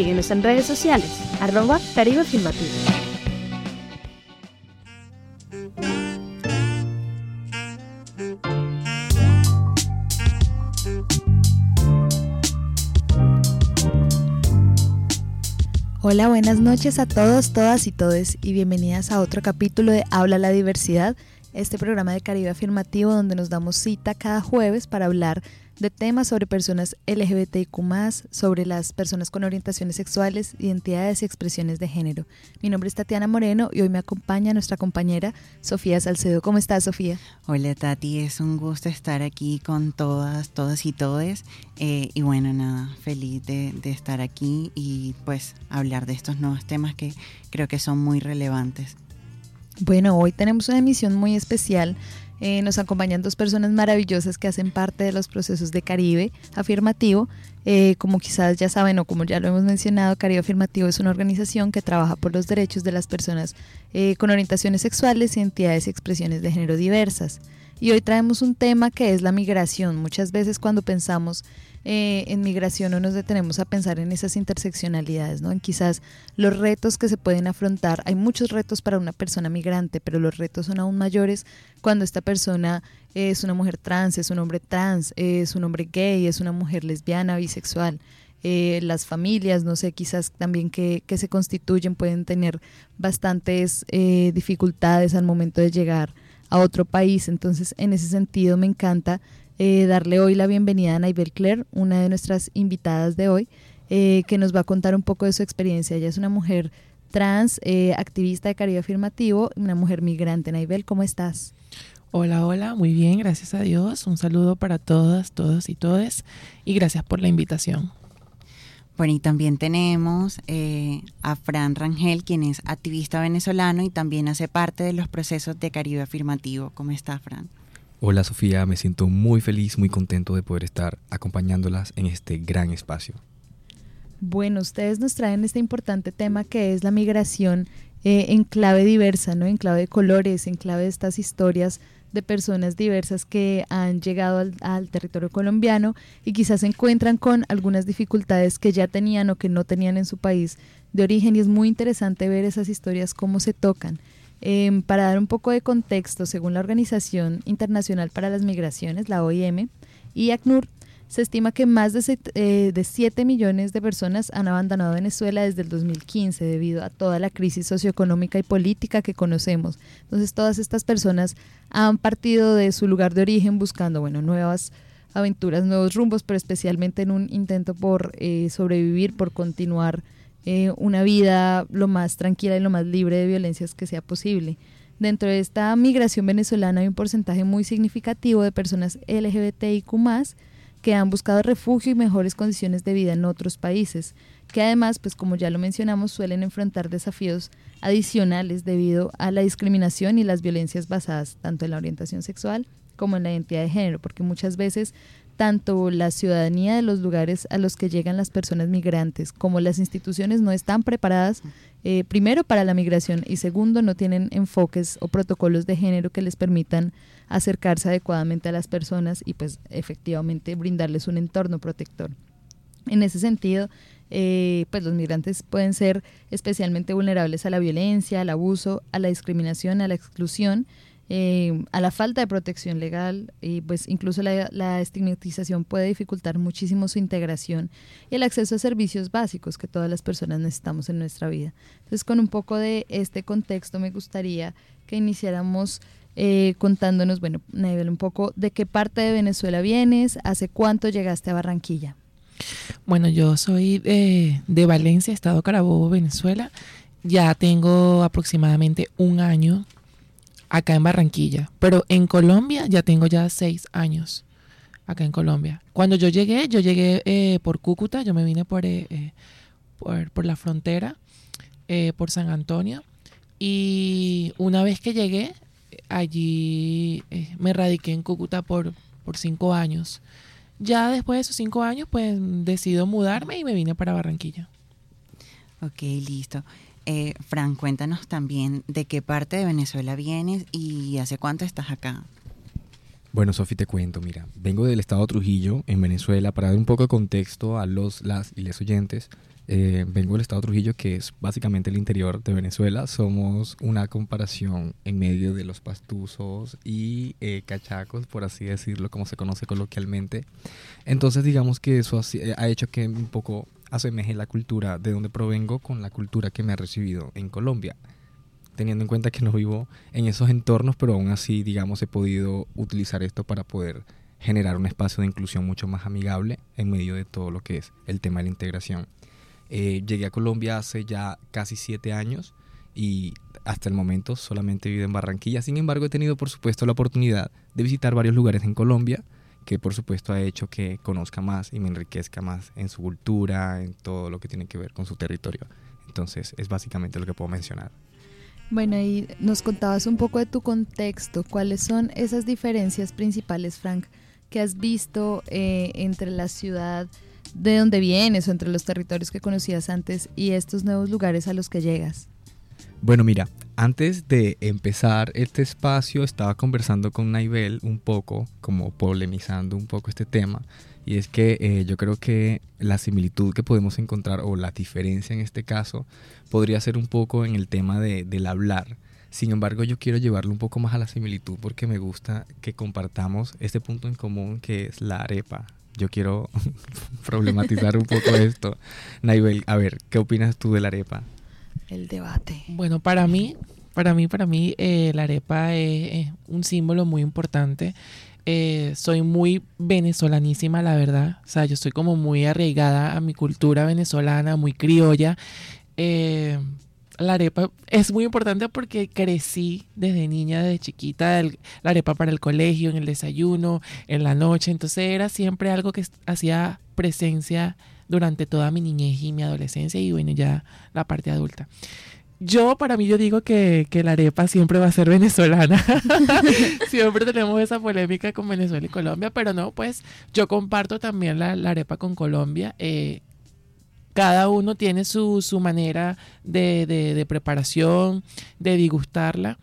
Síguenos en redes sociales, arroba Caribe Afirmativo. Hola, buenas noches a todos, todas y todes y bienvenidas a otro capítulo de Habla la Diversidad, este programa de Caribe Afirmativo donde nos damos cita cada jueves para hablar de temas sobre personas LGBTIQ, sobre las personas con orientaciones sexuales, identidades y expresiones de género. Mi nombre es Tatiana Moreno y hoy me acompaña nuestra compañera Sofía Salcedo. ¿Cómo estás, Sofía? Hola, Tati. Es un gusto estar aquí con todas, todas y todes. Eh, y bueno, nada, feliz de, de estar aquí y pues hablar de estos nuevos temas que creo que son muy relevantes. Bueno, hoy tenemos una emisión muy especial eh, nos acompañan dos personas maravillosas que hacen parte de los procesos de Caribe Afirmativo. Eh, como quizás ya saben o como ya lo hemos mencionado, Caribe Afirmativo es una organización que trabaja por los derechos de las personas eh, con orientaciones sexuales, identidades y expresiones de género diversas. Y hoy traemos un tema que es la migración. Muchas veces cuando pensamos eh, en migración no nos detenemos a pensar en esas interseccionalidades, ¿no? En quizás los retos que se pueden afrontar. Hay muchos retos para una persona migrante, pero los retos son aún mayores cuando esta persona es una mujer trans, es un hombre trans, es un hombre gay, es una mujer lesbiana, bisexual. Eh, las familias, no sé, quizás también que, se constituyen pueden tener bastantes eh, dificultades al momento de llegar a otro país. Entonces, en ese sentido, me encanta eh, darle hoy la bienvenida a Naibel Claire, una de nuestras invitadas de hoy, eh, que nos va a contar un poco de su experiencia. Ella es una mujer trans, eh, activista de Caribe Afirmativo, una mujer migrante. Naibel, ¿cómo estás? Hola, hola, muy bien, gracias a Dios. Un saludo para todas, todos y todes y gracias por la invitación. Bueno, y también tenemos a Fran Rangel, quien es activista venezolano y también hace parte de los procesos de Caribe Afirmativo. ¿Cómo está, Fran? Hola Sofía, me siento muy feliz, muy contento de poder estar acompañándolas en este gran espacio. Bueno, ustedes nos traen este importante tema que es la migración eh, en clave diversa, ¿no? En clave de colores, en clave de estas historias de personas diversas que han llegado al, territorio colombiano y quizás se encuentran con algunas dificultades que ya tenían o que no tenían en su país de origen y es muy interesante ver esas historias cómo se tocan. Eh, para dar un poco de contexto, según la Organización Internacional para las Migraciones, la OIM, y ACNUR, se estima que más de, eh, de 7 millones de personas han abandonado Venezuela desde el 2015 debido a toda la crisis socioeconómica y política que conocemos. Entonces todas estas personas han partido de su lugar de origen buscando bueno, nuevas aventuras, nuevos rumbos, pero especialmente en un intento por eh, sobrevivir, por continuar eh, una vida lo más tranquila y lo más libre de violencias que sea posible. Dentro de esta migración venezolana hay un porcentaje muy significativo de personas LGBTIQ que han buscado refugio y mejores condiciones de vida en otros países, que además, pues como ya lo mencionamos, suelen enfrentar desafíos adicionales debido a la discriminación y las violencias basadas tanto en la orientación sexual como en la identidad de género, porque muchas veces tanto la ciudadanía de los lugares a los que llegan las personas migrantes como las instituciones no están preparadas, eh, primero, para la migración y segundo, no tienen enfoques o protocolos de género que les permitan acercarse adecuadamente a las personas y pues efectivamente brindarles un entorno protector. En ese sentido, eh, pues los migrantes pueden ser especialmente vulnerables a la violencia, al abuso, a la discriminación, a la exclusión eh, a la falta de protección legal y pues incluso la, estigmatización puede dificultar muchísimo su integración y el acceso a servicios básicos que todas las personas necesitamos en nuestra vida. Entonces con un poco de este contexto me gustaría que iniciáramos eh, contándonos, bueno, Nebel, un poco de qué parte de Venezuela vienes, hace cuánto llegaste a Barranquilla. Bueno, yo soy de, de Valencia, Estado Carabobo, Venezuela. Ya tengo aproximadamente un año acá en Barranquilla, pero en Colombia ya tengo ya seis años acá en Colombia. Cuando yo llegué, yo llegué eh, por Cúcuta, yo me vine por, eh, eh, por, la frontera, por San Antonio. Y una vez que llegué, allí me radiqué en Cúcuta por, por cinco años. Ya después de esos cinco años, pues decido mudarme y me vine para Barranquilla. Ok, listo. Eh, Fran, cuéntanos también de qué parte de Venezuela vienes y hace cuánto estás acá. Bueno, Sofi, te cuento, mira, vengo del estado Trujillo, en Venezuela, para dar un poco de contexto a los, las y les oyentes. Eh, vengo del estado Trujillo, que es básicamente el interior de Venezuela. Somos una comparación en medio de los pastuzos y eh, cachacos, por así decirlo, como se conoce coloquialmente. Entonces, digamos que eso ha, ha hecho que un poco asemeje la cultura de donde provengo con la cultura que me ha recibido en Colombia teniendo en cuenta que no vivo en esos entornos, pero aún así, digamos, he podido utilizar esto para poder generar un espacio de inclusión mucho más amigable en medio de todo lo que es el tema de la integración. Eh, llegué a Colombia hace ya casi siete años y hasta el momento solamente he vivido en Barranquilla. Sin embargo, he tenido, por supuesto, la oportunidad de visitar varios lugares en Colombia, que por supuesto ha hecho que conozca más y me enriquezca más en su cultura, en todo lo que tiene que ver con su territorio. Entonces, es básicamente lo que puedo mencionar. Bueno, y nos contabas un poco de tu contexto. ¿Cuáles son esas diferencias principales, Frank, que has visto eh, entre la ciudad de donde vienes o entre los territorios que conocías antes y estos nuevos lugares a los que llegas? Bueno, mira, antes de empezar este espacio estaba conversando con Naibel un poco, como polemizando un poco este tema, y es que eh, yo creo que la similitud que podemos encontrar, o la diferencia en este caso, podría ser un poco en el tema de, del hablar. Sin embargo, yo quiero llevarlo un poco más a la similitud porque me gusta que compartamos este punto en común que es la arepa. Yo quiero problematizar un poco esto. Naibel, a ver, ¿qué opinas tú de la arepa? El debate. Bueno, para mí, para mí, para mí, eh, la arepa es, un símbolo muy importante. Eh, soy muy venezolanísima, la verdad. O sea, yo estoy como muy arraigada a mi cultura venezolana, muy criolla. Eh, la arepa es muy importante porque crecí desde niña, desde chiquita, la arepa para el colegio, en el desayuno, en la noche. Entonces era siempre algo que hacía presencia durante toda mi niñez y mi adolescencia y bueno, ya la parte adulta. Yo, para mí, yo digo que, que la arepa siempre va a ser venezolana. siempre tenemos esa polémica con Venezuela y Colombia, pero no, pues yo comparto también la, la arepa con Colombia. Eh, cada uno tiene su, su manera de, de, de, preparación, de digustarla.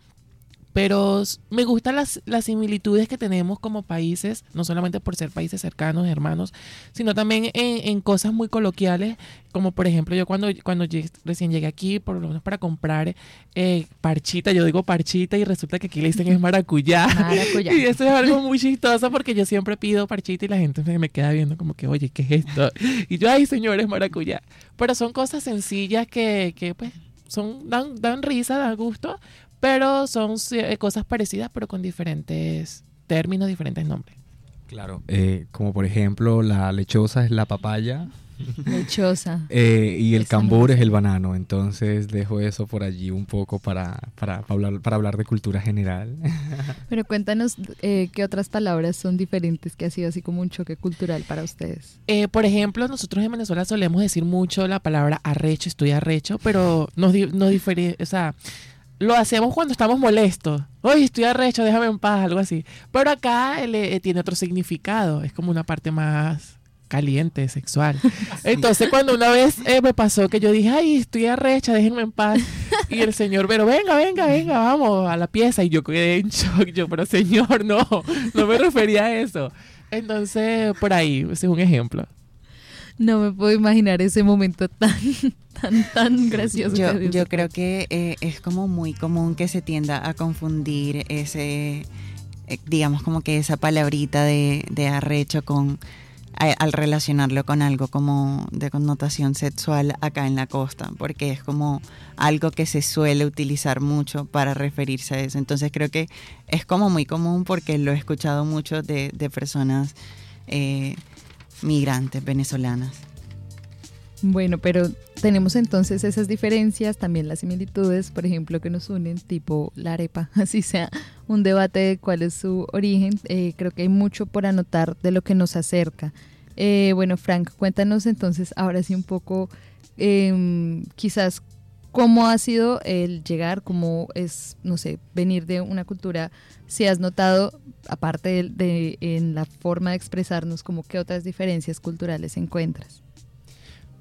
Pero me gustan las, las, similitudes que tenemos como países, no solamente por ser países cercanos, hermanos, sino también en, en cosas muy coloquiales, como por ejemplo yo cuando, cuando llegué, recién llegué aquí, por lo menos para comprar eh, parchita, yo digo parchita y resulta que aquí le dicen es maracuyá. maracuyá. Y eso es algo muy chistoso porque yo siempre pido parchita y la gente me, me queda viendo como que, oye, ¿qué es esto? Y yo, ay, señores, maracuyá. Pero son cosas sencillas que, que pues, son, dan, dan risa, dan gusto, pero son cosas parecidas, pero con diferentes términos, diferentes nombres. Claro, eh, como por ejemplo la lechosa es la papaya. Lechosa. Eh, y el cambur es el banano. Entonces dejo eso por allí un poco para, para, para, hablar, para hablar de cultura general. Pero cuéntanos eh, qué otras palabras son diferentes que ha sido así como un choque cultural para ustedes. Eh, por ejemplo, nosotros en Venezuela solemos decir mucho la palabra arrecho, estoy arrecho, pero nos, nos difere, o sea, lo hacemos cuando estamos molestos. Oye, estoy arrecho, déjame en paz, algo así. Pero acá eh, tiene otro significado, es como una parte más caliente, sexual. Entonces, cuando una vez eh, me pasó que yo dije, ay, estoy arrecha, déjenme en paz. Y el señor, pero venga, venga, venga, vamos a la pieza. Y yo quedé en shock, yo, pero señor, no, no me refería a eso. Entonces, por ahí, ese es un ejemplo. No me puedo imaginar ese momento tan, tan, tan gracioso. Yo, yo creo que eh, es como muy común que se tienda a confundir ese, eh, digamos, como que esa palabrita de, de arrecho con al relacionarlo con algo como de connotación sexual acá en la costa, porque es como algo que se suele utilizar mucho para referirse a eso. Entonces creo que es como muy común porque lo he escuchado mucho de, de personas eh, migrantes venezolanas. Bueno, pero tenemos entonces esas diferencias, también las similitudes, por ejemplo, que nos unen, tipo la arepa, así sea un debate de cuál es su origen. Eh, creo que hay mucho por anotar de lo que nos acerca. Eh, bueno, Frank, cuéntanos entonces ahora sí un poco, em, quizás, cómo ha sido el llegar, cómo es, no sé, venir de una cultura, si has notado, aparte de, de en la forma de expresarnos, como qué otras diferencias culturales encuentras.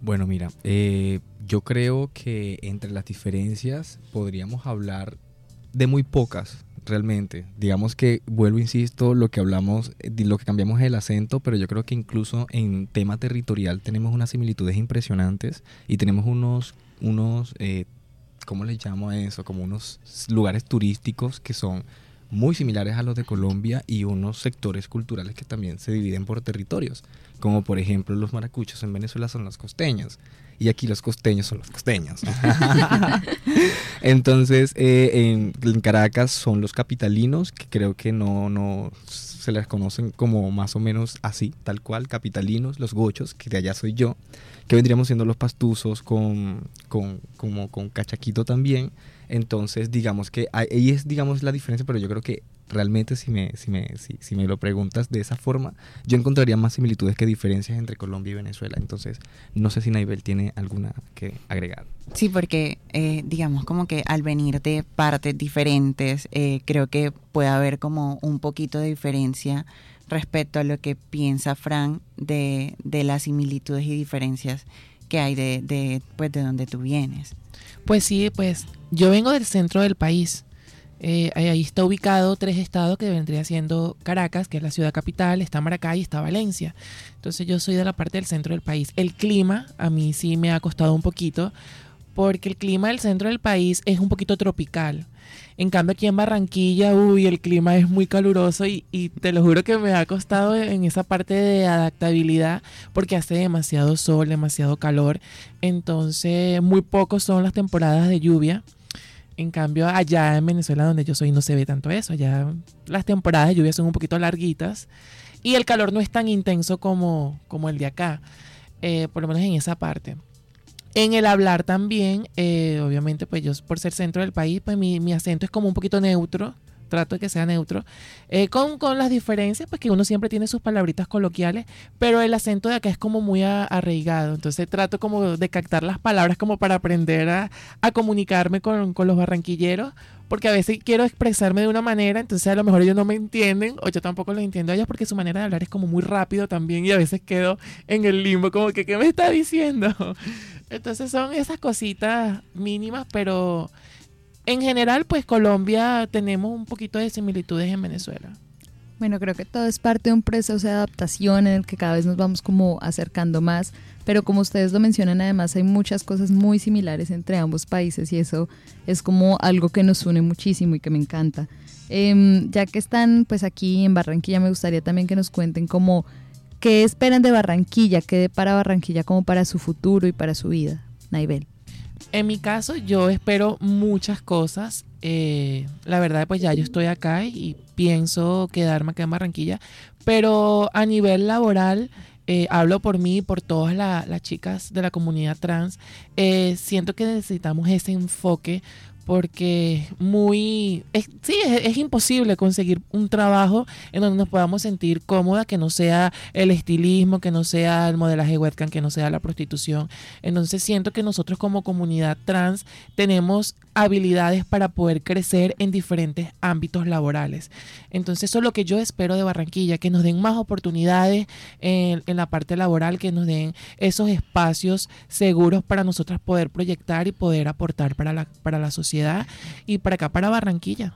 Bueno, mira, eh, yo creo que entre las diferencias podríamos hablar de muy pocas, realmente. Digamos que, vuelvo, insisto, lo que hablamos, eh, lo que cambiamos es el acento, pero yo creo que incluso en tema territorial tenemos unas similitudes impresionantes y tenemos unos, unos eh, ¿cómo les llamo a eso? Como unos lugares turísticos que son muy similares a los de Colombia y unos sectores culturales que también se dividen por territorios, como por ejemplo los maracuchos en Venezuela son los costeños y aquí los costeños son los costeños. Entonces, eh, en, en, Caracas son los capitalinos, que creo que no, no se les conocen como más o menos así, tal cual, capitalinos, los gochos, que de allá soy yo, que vendríamos siendo los pastuzos con, con, como, con cachaquito también. Entonces, digamos que ahí es, digamos, la diferencia, pero yo creo que realmente si me, si, me, si, si, me lo preguntas de esa forma, yo encontraría más similitudes que diferencias entre Colombia y Venezuela. Entonces, no sé si Naibel tiene alguna que agregar. Sí, porque eh, digamos como que al venir de partes diferentes, eh, creo que puede haber como un poquito de diferencia respecto a lo que piensa Fran de, de las similitudes y diferencias que hay de, de, pues, de donde tú vienes. Pues sí, pues yo vengo del centro del país. Eh, ahí está ubicado tres estados que vendría siendo Caracas, que es la ciudad capital, está Maracay y está Valencia. Entonces yo soy de la parte del centro del país. El clima a mí sí me ha costado un poquito porque el clima del centro del país es un poquito tropical. En cambio aquí en Barranquilla, uy, el clima es muy caluroso y, y, te lo juro que me ha costado en esa parte de adaptabilidad porque hace demasiado sol, demasiado calor. Entonces muy pocos son las temporadas de lluvia. En cambio, allá en Venezuela, donde yo soy, no se ve tanto eso. Allá las temporadas de lluvia son un poquito larguitas y el calor no es tan intenso como, como el de acá, eh, por lo menos en esa parte. En el hablar también, eh, obviamente, pues yo por ser centro del país, pues mi, mi acento es como un poquito neutro trato de que sea neutro, eh, con, con, las diferencias, pues que uno siempre tiene sus palabritas coloquiales, pero el acento de acá es como muy arraigado, entonces trato como de captar las palabras como para aprender a, a comunicarme con, con, los barranquilleros, porque a veces quiero expresarme de una manera, entonces a lo mejor ellos no me entienden, o yo tampoco los entiendo a ellos, porque su manera de hablar es como muy rápido también, y a veces quedo en el limbo, como que, ¿qué me está diciendo? Entonces son esas cositas mínimas, pero en general, pues Colombia tenemos un poquito de similitudes en Venezuela. Bueno, creo que todo es parte de un proceso de adaptación en el que cada vez nos vamos como acercando más, pero como ustedes lo mencionan, además hay muchas cosas muy similares entre ambos países y eso es como algo que nos une muchísimo y que me encanta. Eh, ya que están pues aquí en Barranquilla, me gustaría también que nos cuenten como qué esperan de Barranquilla, qué para Barranquilla como para su futuro y para su vida. Naibel. En mi caso, yo espero muchas cosas. Eh, la verdad, pues ya yo estoy acá y pienso quedarme acá en Barranquilla. Pero a nivel laboral, eh, hablo por mí y por todas la, las chicas de la comunidad trans. Eh, siento que necesitamos ese enfoque porque muy es, sí es, imposible conseguir un trabajo en donde nos podamos sentir cómoda que no sea el estilismo que no sea el modelaje webcam que no sea la prostitución. Entonces siento que nosotros como comunidad trans tenemos habilidades para poder crecer en diferentes ámbitos laborales. Entonces eso es lo que yo espero de Barranquilla que nos den más oportunidades en, en la parte laboral que nos den esos espacios seguros para nosotras poder proyectar y poder aportar para la, para la sociedad y para acá, para Barranquilla.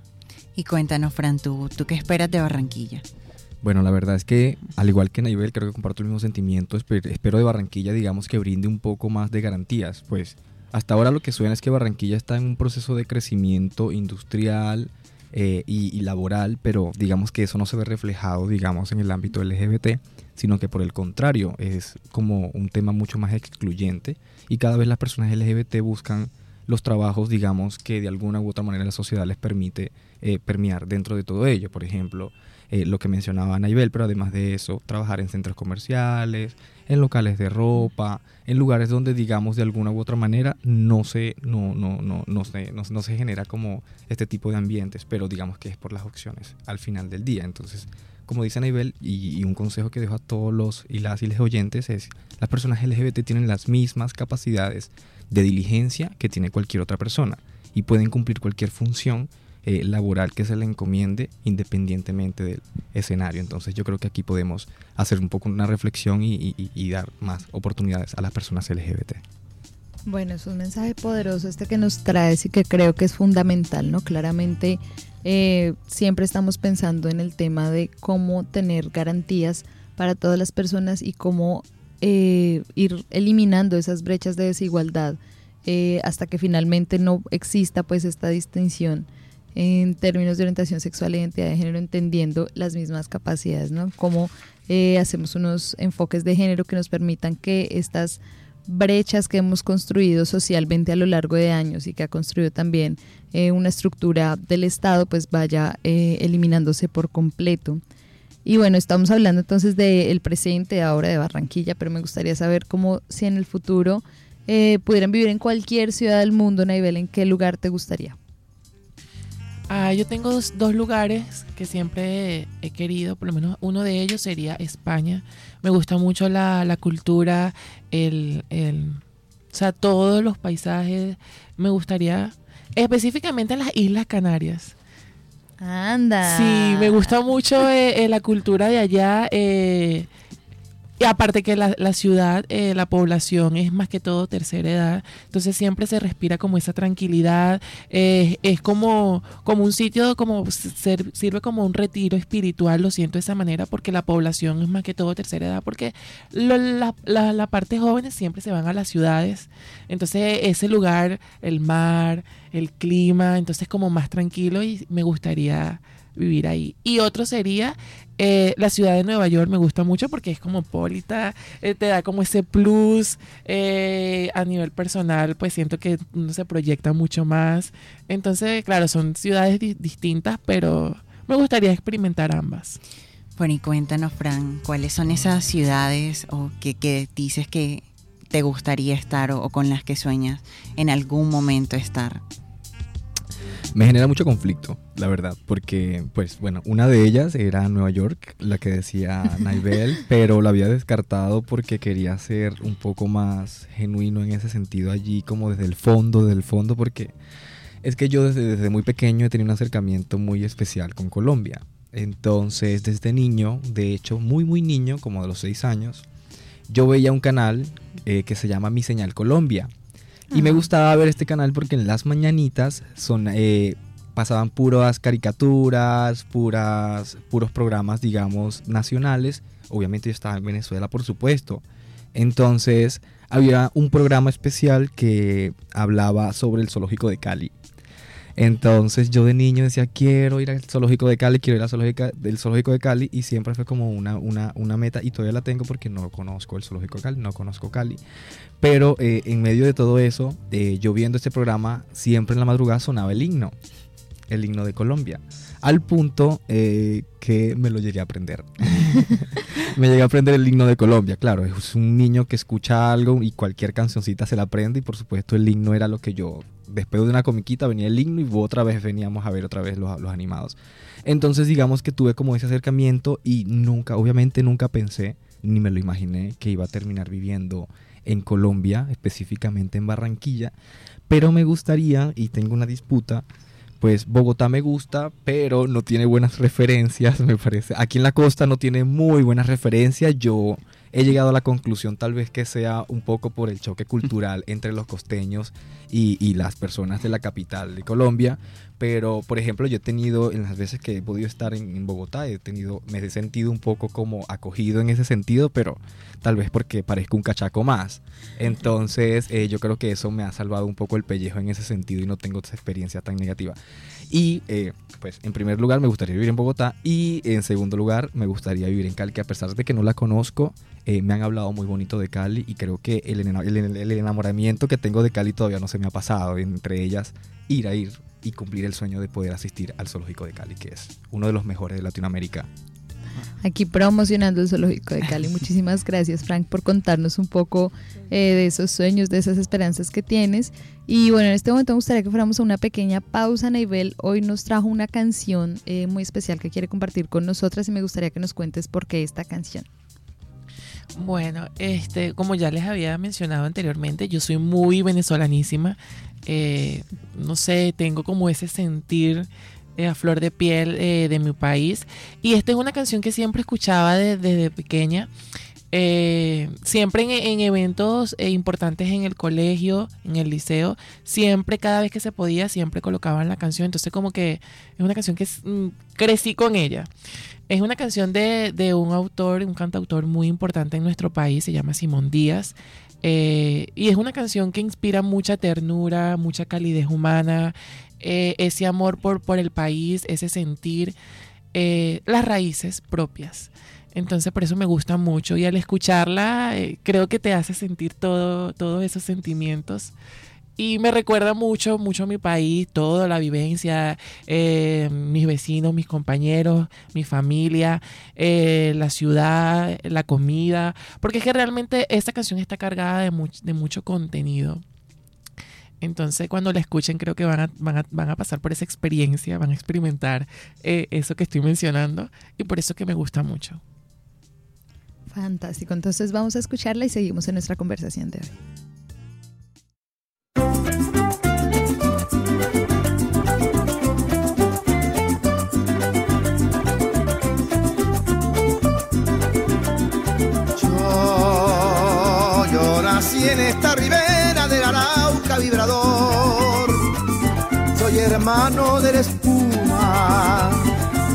Y cuéntanos, Fran, ¿tú, ¿tú qué esperas de Barranquilla? Bueno, la verdad es que, al igual que Naibel, creo que comparto el mismo sentimiento. Espero de Barranquilla, digamos, que brinde un poco más de garantías. Pues hasta ahora lo que suena es que Barranquilla está en un proceso de crecimiento industrial eh, y, y, laboral, pero digamos que eso no se ve reflejado, digamos, en el ámbito LGBT, sino que por el contrario, es como un tema mucho más excluyente y cada vez las personas LGBT buscan los trabajos, digamos, que de alguna u otra manera la sociedad les permite eh, permear dentro de todo ello. Por ejemplo, eh, lo que mencionaba Naibel, pero además de eso, trabajar en centros comerciales, en locales de ropa, en lugares donde, digamos, de alguna u otra manera no se, no, no, no, no, se, no, no se genera como este tipo de ambientes, pero digamos que es por las opciones al final del día. Entonces, como dice Anibel, y, y un consejo que dejo a todos los y las y les oyentes es, las personas LGBT tienen las mismas capacidades de diligencia que tiene cualquier otra persona y pueden cumplir cualquier función eh, laboral que se le encomiende independientemente del escenario. Entonces yo creo que aquí podemos hacer un poco una reflexión y, dar más oportunidades a las personas LGBT. Bueno, es un mensaje poderoso este que nos traes y que creo que es fundamental, ¿no? Claramente eh, siempre estamos pensando en el tema de cómo tener garantías para todas las personas y cómo eh, ir eliminando esas brechas de desigualdad eh, hasta que finalmente no exista pues esta distinción en términos de orientación sexual e identidad de género, entendiendo las mismas capacidades, ¿no? Cómo eh, hacemos unos enfoques de género que nos permitan que estas brechas que hemos construido socialmente a lo largo de años y que ha construido también una estructura del Estado, pues vaya eliminándose por completo. Y bueno, estamos hablando entonces del presente ahora de Barranquilla, pero me gustaría saber cómo si en el futuro eh, pudieran vivir en cualquier ciudad del mundo, Naibel, ¿en qué lugar te gustaría? Ah, yo tengo dos, lugares que siempre he querido, por lo menos uno de ellos sería España. Me gusta mucho la, la cultura, el, el, o sea, todos los paisajes. Me gustaría, específicamente en las Islas Canarias. Anda. Sí, me gusta mucho eh, eh, la cultura de allá. eh, y aparte que la, la ciudad, eh, la población es más que todo tercera edad, entonces siempre se respira como esa tranquilidad, eh, es como, como un sitio, como sirve como un retiro espiritual, lo siento de esa manera, porque la población es más que todo tercera edad, porque lo- la, la, la parte jóvenes siempre se van a las ciudades, entonces ese lugar, el mar, el clima, entonces como más tranquilo y me gustaría vivir ahí. Y otro sería eh, la ciudad de Nueva York, me gusta mucho porque es cosmopolita, eh, te da como ese plus eh, a nivel personal, pues siento que uno se proyecta mucho más. Entonces, claro, son ciudades di- distintas, pero me gustaría experimentar ambas. Bueno, y cuéntanos, Fran, ¿cuáles son esas ciudades o que, que dices que te gustaría estar o, o con las que sueñas en algún momento estar? Me genera mucho conflicto, la verdad, porque, pues, bueno, una de ellas era Nueva York, la que decía Naibel, pero la había descartado porque quería ser un poco más genuino en ese sentido allí, como desde el fondo, desde el fondo, porque es que yo desde, desde muy pequeño he tenido un acercamiento muy especial con Colombia. Entonces, desde niño, de hecho, muy, muy niño, como de los seis años, yo veía un canal eh, que se llama Mi Señal Colombia. Y me gustaba ver este canal porque en las mañanitas son, eh, pasaban puras caricaturas, puras, puros programas, digamos, nacionales. Obviamente yo estaba en Venezuela, por supuesto. Entonces había un programa especial que hablaba sobre el zoológico de Cali. Entonces yo de niño decía, quiero ir al zoológico de Cali, quiero ir al zoológico del zoológico de Cali y siempre fue como una, una, una meta y todavía la tengo porque no conozco el zoológico de Cali, no conozco Cali. Pero eh, en medio de todo eso, eh, yo viendo este programa, siempre en la madrugada sonaba el himno, el himno de Colombia, al punto eh, que me lo llegué a aprender. me llegué a aprender el himno de Colombia, claro, es un niño que escucha algo y cualquier cancioncita se la aprende y por supuesto el himno era lo que yo, después de una comiquita venía el himno y otra vez veníamos a ver otra vez los, los animados. Entonces digamos que tuve como ese acercamiento y nunca, obviamente nunca pensé, ni me lo imaginé que iba a terminar viviendo en Colombia, específicamente en Barranquilla, pero me gustaría, y tengo una disputa, pues Bogotá me gusta, pero no tiene buenas referencias, me parece. Aquí en la costa no tiene muy buenas referencias. Yo he llegado a la conclusión tal vez que sea un poco por el choque cultural entre los costeños y, y las personas de la capital de Colombia. Pero, por ejemplo, yo he tenido, en las veces que he podido estar en, en Bogotá, he tenido, me he sentido un poco como acogido en ese sentido, pero tal vez porque parezco un cachaco más. Entonces, eh, yo creo que eso me ha salvado un poco el pellejo en ese sentido y no tengo esa experiencia tan negativa. Y, eh, pues, en primer lugar, me gustaría vivir en Bogotá y, en segundo lugar, me gustaría vivir en Cali, que a pesar de que no la conozco, eh, me han hablado muy bonito de Cali y creo que el, el enamoramiento que tengo de Cali todavía no se me ha pasado. Entre ellas, ir a ir y cumplir el sueño de poder asistir al zoológico de Cali, que es uno de los mejores de Latinoamérica. Aquí promocionando el Zoológico de Cali. Muchísimas gracias, Frank, por contarnos un poco eh, de esos sueños, de esas esperanzas que tienes. Y bueno, en este momento me gustaría que fuéramos a una pequeña pausa. Naibel hoy nos trajo una canción eh, muy especial que quiere compartir con nosotras y me gustaría que nos cuentes por qué esta canción. Bueno, este, como ya les había mencionado anteriormente, yo soy muy venezolanísima. Eh, no sé, tengo como ese sentir eh, a flor de piel eh, de mi país. Y esta es una canción que siempre escuchaba desde, pequeña. siempre en, eventos importantes en el colegio, en el liceo, siempre, cada vez que se podía, siempre colocaban la canción. Entonces como que es una canción que mm, crecí con ella. Es una canción de, de, un autor, un cantautor muy importante en nuestro país, se llama Simón Díaz. Eh, y es una canción que inspira mucha ternura, mucha calidez humana, eh, ese amor por, por el país, ese sentir, eh, las raíces propias. Entonces por eso me gusta mucho y al escucharla creo que te hace sentir todo, todos esos sentimientos. Y me recuerda mucho, mucho a mi país, toda la vivencia, eh, mis vecinos, mis compañeros, mi familia, eh, la ciudad, la comida, porque es que realmente esta canción está cargada de, de mucho contenido. Entonces, cuando la escuchen, creo que van a, van a, van a pasar por esa experiencia, van a experimentar eh, eso que estoy mencionando y por eso que me gusta mucho. Fantástico. Entonces, vamos a escucharla y seguimos en nuestra conversación de hoy. Hermano de la espuma,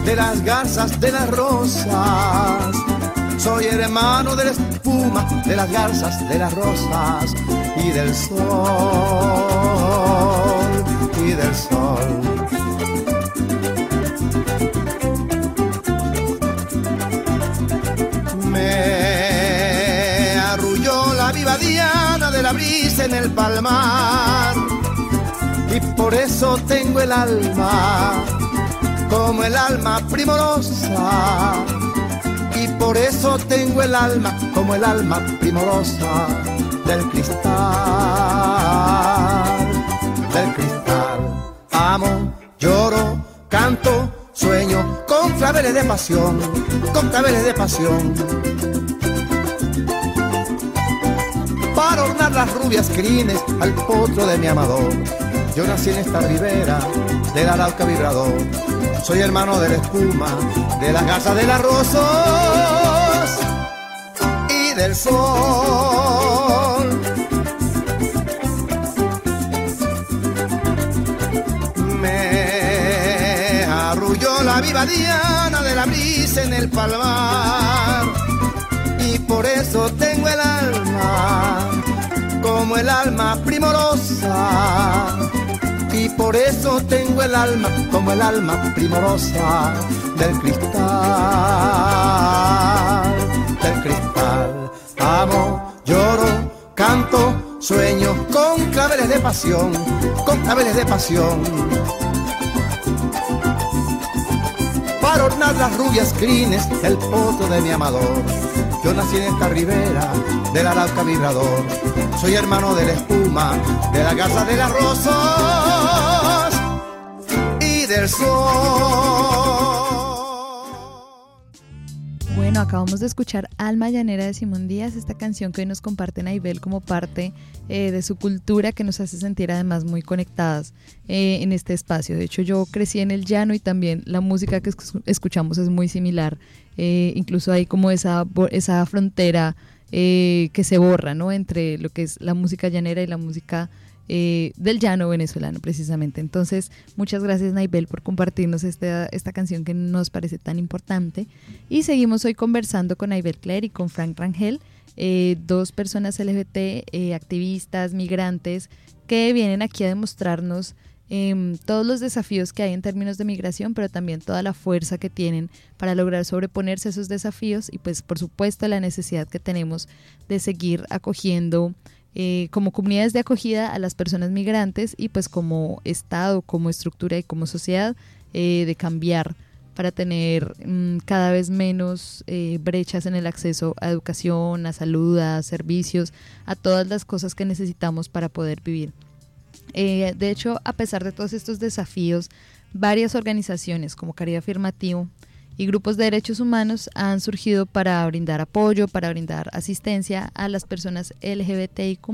de las garzas, de las rosas. Soy hermano de la espuma, de las garzas, de las rosas y del sol, y del sol. diana de la brisa en el palmar. Y por eso tengo el alma como el alma primorosa. Y por eso tengo el alma como el alma primorosa del cristal, del cristal. Amo, lloro, canto, sueño con claveles de pasión, con claveles de pasión para ornar las rubias crines al potro de mi amador. Yo nací en esta ribera del arauca vibrador. Soy hermano de la espuma, de la casa de las rosas y del sol. Me arrulló la viva diana de la brisa en el palmar y por eso tengo el alma como el alma primorosa. Y por eso tengo el alma como el alma primorosa del cristal, del cristal. Amo, lloro, canto, sueño con claveles de pasión, con claveles de pasión. Para ornar las rubias crines el poto de mi amador yo nací en esta ribera del Arauca vibrador. Soy hermano de la espuma, de la casa de las rosas y del sol. Bueno, acabamos de escuchar Alma Llanera de Simón Díaz, esta canción que hoy nos comparte Naibel como parte eh, de su cultura que nos hace sentir además muy conectadas eh, en este espacio. De hecho, yo crecí en el llano y también la música que escuchamos es muy similar eh, incluso hay como esa, esa frontera que se borra, ¿no? Entre lo que es la música llanera y la música eh, del llano venezolano, precisamente. Entonces, muchas gracias, Naibel, por compartirnos esta, esta canción que nos parece tan importante. Y seguimos hoy conversando con Naibel Claire y con Frank Rangel, dos personas LGBT, activistas, migrantes, que vienen aquí a demostrarnos Em, todos los desafíos que hay en términos de migración, pero también toda la fuerza que tienen para lograr sobreponerse a esos desafíos y pues por supuesto la necesidad que tenemos de seguir acogiendo eh, como comunidades de acogida a las personas migrantes y pues como Estado, como estructura y como sociedad eh, de cambiar para tener mm, cada vez menos eh, brechas en el acceso a educación, a salud, a servicios, a todas las cosas que necesitamos para poder vivir. De hecho, a pesar de todos estos desafíos, varias organizaciones como Caridad Afirmativo y grupos de derechos humanos han surgido para brindar apoyo, para brindar asistencia a las personas LGBTIQ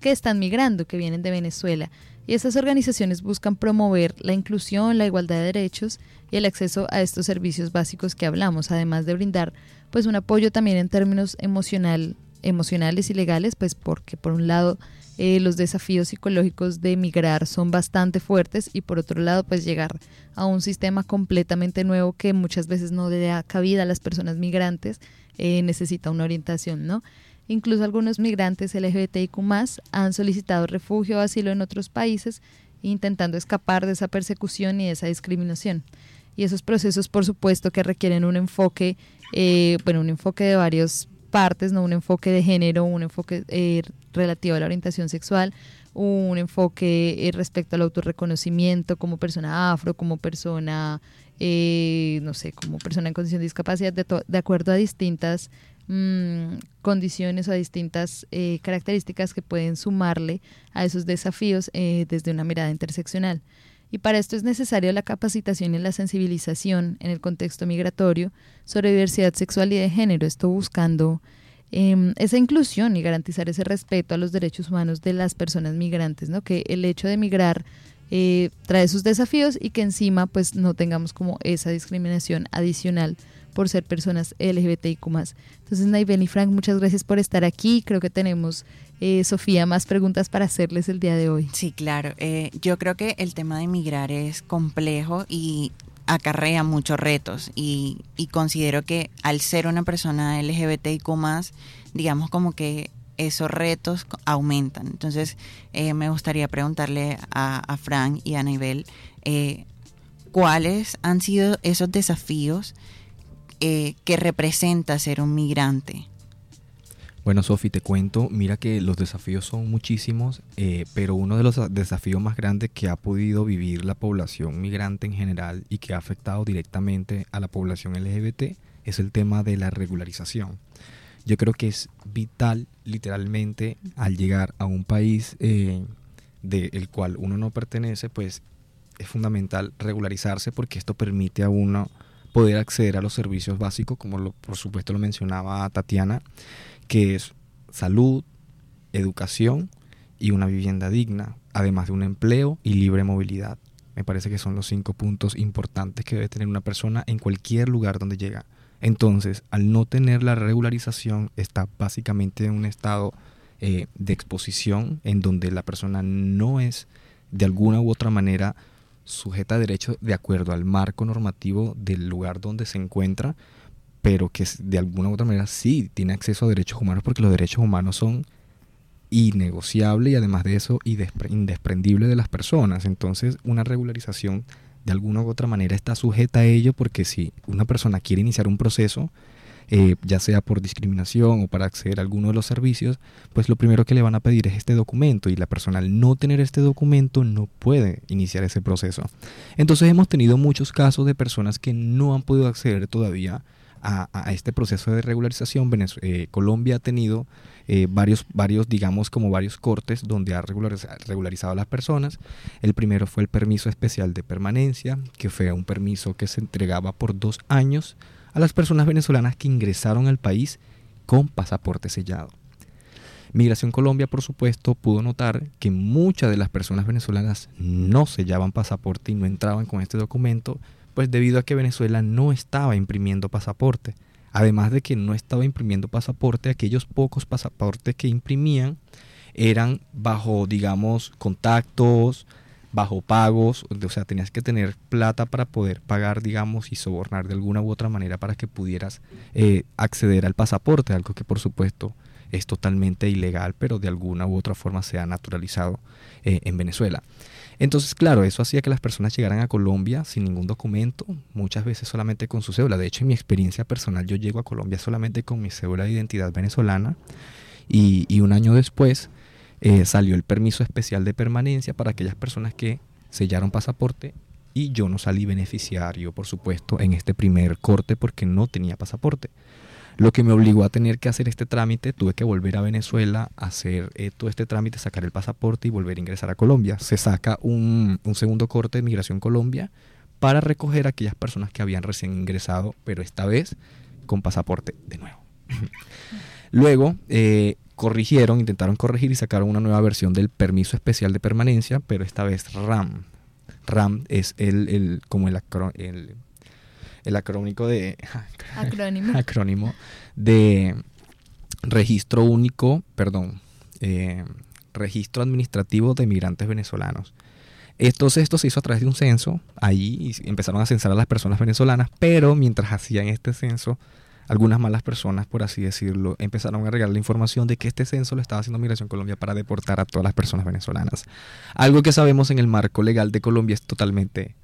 que están migrando, que vienen de Venezuela. Y estas organizaciones buscan promover la inclusión, la igualdad de derechos y el acceso a estos servicios básicos que hablamos, además de brindar pues un apoyo también en términos emocional, emocionales y legales, pues porque por un lado eh, los desafíos psicológicos de emigrar son bastante fuertes y por otro lado pues llegar a un sistema completamente nuevo que muchas veces no le da cabida a las personas migrantes eh, necesita una orientación, ¿no? Incluso algunos migrantes LGBTIQ han solicitado refugio o asilo en otros países intentando escapar de esa persecución y de esa discriminación. Y esos procesos, por supuesto, que requieren un enfoque, eh, bueno, un enfoque de varios partes, no un enfoque de género, un enfoque eh, relativo a la orientación sexual, un enfoque eh, respecto al autorreconocimiento como persona afro, como persona, eh, no sé, como persona en condición de discapacidad, de, acuerdo a distintas mm, condiciones o a distintas características que pueden sumarle a esos desafíos desde una mirada interseccional. Y para esto es necesario la capacitación y la sensibilización en el contexto migratorio sobre diversidad sexual y de género, esto buscando em, esa inclusión y garantizar ese respeto a los derechos humanos de las personas migrantes, ¿no? que el hecho de migrar eh, trae sus desafíos y que encima pues no tengamos como esa discriminación adicional por ser personas LGBTIQ+. Entonces, Naiven y Frank, muchas gracias por estar aquí. Creo que tenemos eh, Sofía, más preguntas para hacerles el día de hoy. Sí, claro. Eh, yo creo que el tema de emigrar es complejo y acarrea muchos retos y, considero que al ser una persona LGBTIQ digamos como que esos retos aumentan. Entonces, eh, me gustaría preguntarle a, Frank y a Anibel cuáles han sido esos desafíos que representa ser un migrante. Bueno, Sofi, te cuento, mira que los desafíos son muchísimos, eh, pero uno de los desafíos más grandes que ha podido vivir la población migrante en general y que ha afectado directamente a la población LGBT es el tema de la regularización. Yo creo que es vital, literalmente, al llegar a un país eh, del cual uno no pertenece, pues es fundamental regularizarse porque esto permite a uno poder acceder a los servicios básicos, como lo, por supuesto lo mencionaba Tatiana, que es salud, educación y una vivienda digna, además de un empleo y libre movilidad. Me parece que son los cinco puntos importantes que debe tener una persona en cualquier lugar donde llega. Entonces, al no tener la regularización, está básicamente en un estado eh, de exposición en donde la persona no es de alguna u otra manera sujeta a derechos de acuerdo al marco normativo del lugar donde se encuentra, pero que de alguna u otra manera sí tiene acceso a derechos humanos porque los derechos humanos son innegociables y además de eso indesprendible de las personas. Entonces una regularización de alguna u otra manera está sujeta a ello porque si una persona quiere iniciar un proceso, eh, ya sea por discriminación o para acceder a alguno de los servicios, pues lo primero que le van a pedir es este documento y la persona al no tener este documento no puede iniciar ese proceso. Entonces hemos tenido muchos casos de personas que no han podido acceder todavía a, este proceso de regularización, eh, Colombia ha tenido eh, varios, varios, digamos, como varios cortes donde ha regularizado a las personas. El primero fue el permiso especial de permanencia, que fue un permiso que se entregaba por dos años a las personas venezolanas que ingresaron al país con pasaporte sellado. Migración Colombia, por supuesto, pudo notar que muchas de las personas venezolanas no sellaban pasaporte y no entraban con este documento pues debido a que Venezuela no estaba imprimiendo pasaporte. Además de que no estaba imprimiendo pasaporte, aquellos pocos pasaportes que imprimían eran bajo, digamos, contactos, bajo pagos, o sea, tenías que tener plata para poder pagar, digamos, y sobornar de alguna u otra manera para que pudieras eh, acceder al pasaporte, algo que por supuesto es totalmente ilegal, pero de alguna u otra forma se ha naturalizado eh, en Venezuela. Entonces, claro, eso hacía que las personas llegaran a Colombia sin ningún documento, muchas veces solamente con su cédula. De hecho, en mi experiencia personal, yo llego a Colombia solamente con mi cédula de identidad venezolana y, un año después eh, salió el permiso especial de permanencia para aquellas personas que sellaron pasaporte y yo no salí beneficiario, por supuesto, en este primer corte porque no tenía pasaporte. Lo que me obligó a tener que hacer este trámite, tuve que volver a Venezuela, hacer eh, todo este trámite, sacar el pasaporte y volver a ingresar a Colombia. Se saca un, un segundo corte de Migración Colombia para recoger a aquellas personas que habían recién ingresado, pero esta vez con pasaporte de nuevo. Luego eh, corrigieron, intentaron corregir y sacaron una nueva versión del permiso especial de permanencia, pero esta vez RAM. RAM es el, el como el, el, el acrónico de Acrónimo. acrónimo de registro único, perdón, eh, registro administrativo de migrantes venezolanos. Entonces esto se hizo a través de un censo, ahí empezaron a censar a las personas venezolanas, pero mientras hacían este censo, algunas malas personas, por así decirlo, empezaron a regalar la información de que este censo lo estaba haciendo Migración Colombia para deportar a todas las personas venezolanas. Algo que sabemos en el marco legal de Colombia es totalmente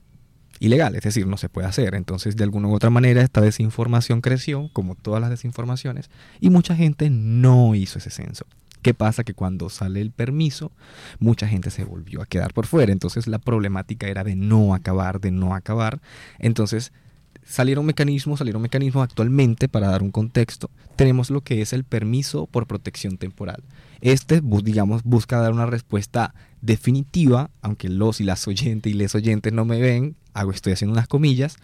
ilegal, es decir, no se puede hacer. Entonces, de alguna u otra manera, esta desinformación creció, como todas las desinformaciones, y mucha gente no hizo ese censo. ¿Qué pasa? Que cuando sale el permiso, mucha gente se volvió a quedar por fuera. Entonces, la problemática era de no acabar, de no acabar. Entonces, salieron mecanismos, salieron mecanismos actualmente, para dar un contexto, tenemos lo que es el permiso por protección temporal. Este, digamos, busca dar una respuesta definitiva, aunque los y las oyentes y les oyentes no me ven, hago, estoy haciendo unas comillas,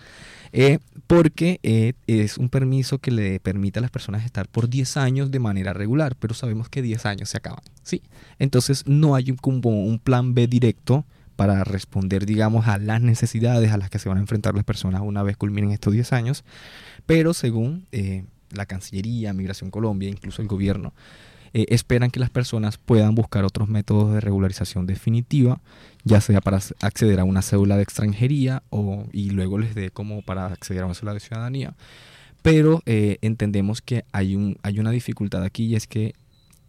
eh, porque eh, es un permiso que le permite a las personas estar por 10 años de manera regular, pero sabemos que 10 años se acaban, ¿sí? Entonces no hay un, un plan B directo para responder, digamos, a las necesidades a las que se van a enfrentar las personas una vez culminen estos 10 años, pero según eh, la Cancillería, Migración Colombia, incluso el gobierno, eh, esperan que las personas puedan buscar otros métodos de regularización definitiva, ya sea para ac- acceder a una cédula de extranjería o, y luego les dé como para acceder a una cédula de ciudadanía. Pero eh, entendemos que hay, un, hay una dificultad aquí y es que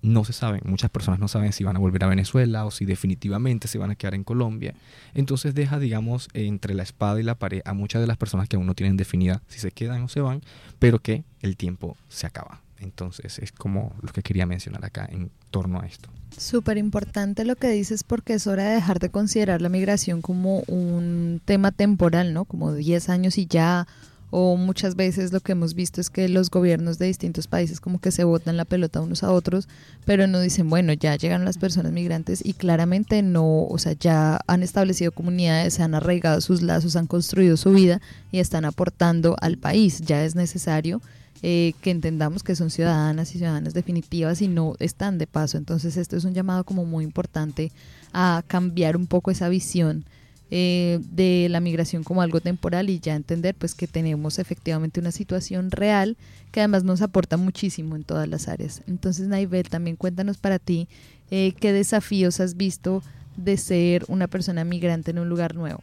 no se saben, muchas personas no saben si van a volver a Venezuela o si definitivamente se van a quedar en Colombia. Entonces deja, digamos, entre la espada y la pared a muchas de las personas que aún no tienen definida si se quedan o se van, pero que el tiempo se acaba. Entonces es como lo que quería mencionar acá en torno a esto. Súper importante lo que dices porque es hora de dejar de considerar la migración como un tema temporal, ¿no? Como 10 años y ya, o muchas veces lo que hemos visto es que los gobiernos de distintos países como que se botan la pelota unos a otros, pero no dicen, bueno, ya llegaron las personas migrantes y claramente no, o sea, ya han establecido comunidades, se han arraigado sus lazos, han construido su vida y están aportando al país. Ya es necesario eh, que entendamos que son ciudadanas y ciudadanas definitivas y no están de paso. Entonces esto es un llamado como muy importante a cambiar un poco esa visión eh, de la migración como algo temporal y ya entender pues que tenemos efectivamente una situación real que además nos aporta muchísimo en todas las áreas. Entonces Naibel, también cuéntanos para ti eh, qué desafíos has visto de ser una persona migrante en un lugar nuevo.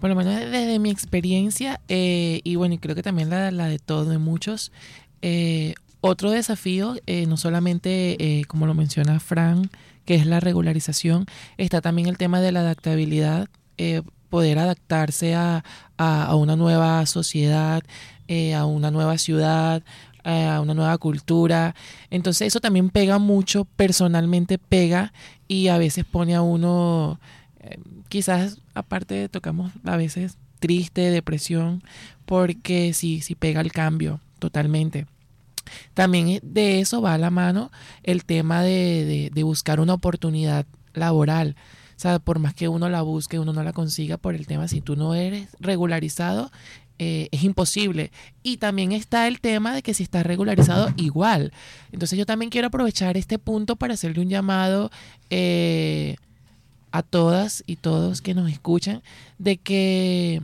Por lo menos desde mi experiencia, eh, y bueno, y creo que también la, de todos, de muchos, eh, otro desafío, eh, no solamente eh, como lo menciona Fran, que es la regularización, está también el tema de la adaptabilidad, poder adaptarse a, a, una nueva sociedad, a una nueva ciudad, a una nueva cultura. Entonces eso también pega mucho, personalmente pega y a veces pone a uno, quizás aparte tocamos a veces triste, depresión, porque sí, sí pega el cambio totalmente. También de eso va a la mano el tema de, de, buscar una oportunidad laboral. O sea, por más que uno la busque, uno no la consiga por el tema, si tú no eres regularizado, eh, es imposible. Y también está el tema de que si estás regularizado, igual. Entonces yo también quiero aprovechar este punto para hacerle un llamado eh, a todas y todos que nos escuchan de que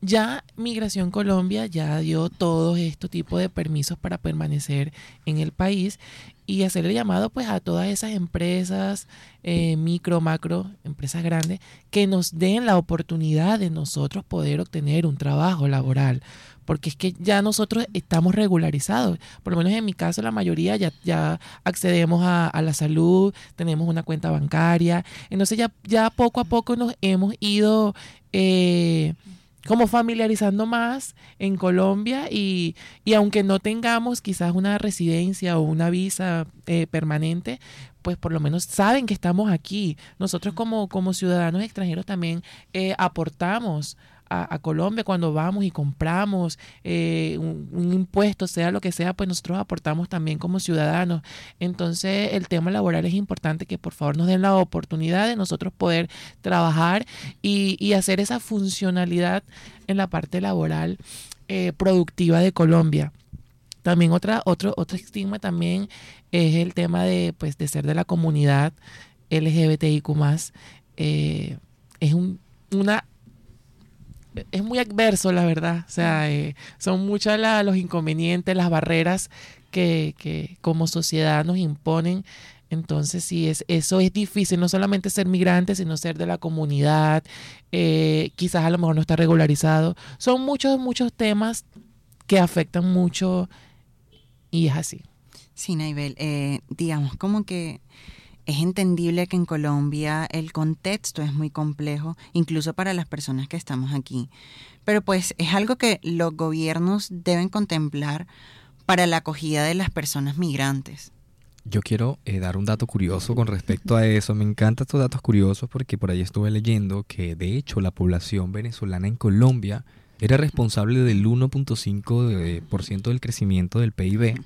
ya Migración Colombia ya dio todos estos tipos de permisos para permanecer en el país y hacerle llamado pues a todas esas empresas eh, micro, macro, empresas grandes que nos den la oportunidad de nosotros poder obtener un trabajo laboral porque es que ya nosotros estamos regularizados. Por lo menos en mi caso, la mayoría ya, ya accedemos a, a, la salud, tenemos una cuenta bancaria. Entonces ya, ya poco a poco nos hemos ido, eh, como familiarizando más en Colombia y, y, aunque no tengamos quizás una residencia o una visa eh, permanente, pues por lo menos saben que estamos aquí. Nosotros como, como ciudadanos extranjeros también eh, aportamos a, Colombia cuando vamos y compramos eh, un, impuesto, sea lo que sea, pues nosotros aportamos también como ciudadanos. Entonces el tema laboral es importante que por favor nos den la oportunidad de nosotros poder trabajar y, y hacer esa funcionalidad en la parte laboral eh, productiva de Colombia. También otra, otro, otro estigma también es el tema de, pues, de ser de la comunidad LGBTIQ+. Eh, es un, una es muy adverso, la verdad. O sea, eh, son muchos los inconvenientes, las barreras que, que, como sociedad nos imponen. Entonces, sí, es, eso es difícil, no solamente ser migrante, sino ser de la comunidad, eh, quizás a lo mejor no está regularizado. Son muchos, muchos temas que afectan mucho y es así. Sí, Naibel, eh, digamos como que es entendible que en Colombia el contexto es muy complejo, incluso para las personas que estamos aquí. Pero pues es algo que los gobiernos deben contemplar para la acogida de las personas migrantes. Yo quiero eh, dar un dato curioso con respecto a eso. Me encantan estos datos curiosos porque por ahí estuve leyendo que de hecho la población venezolana en Colombia era responsable del 1.5% del crecimiento del PIB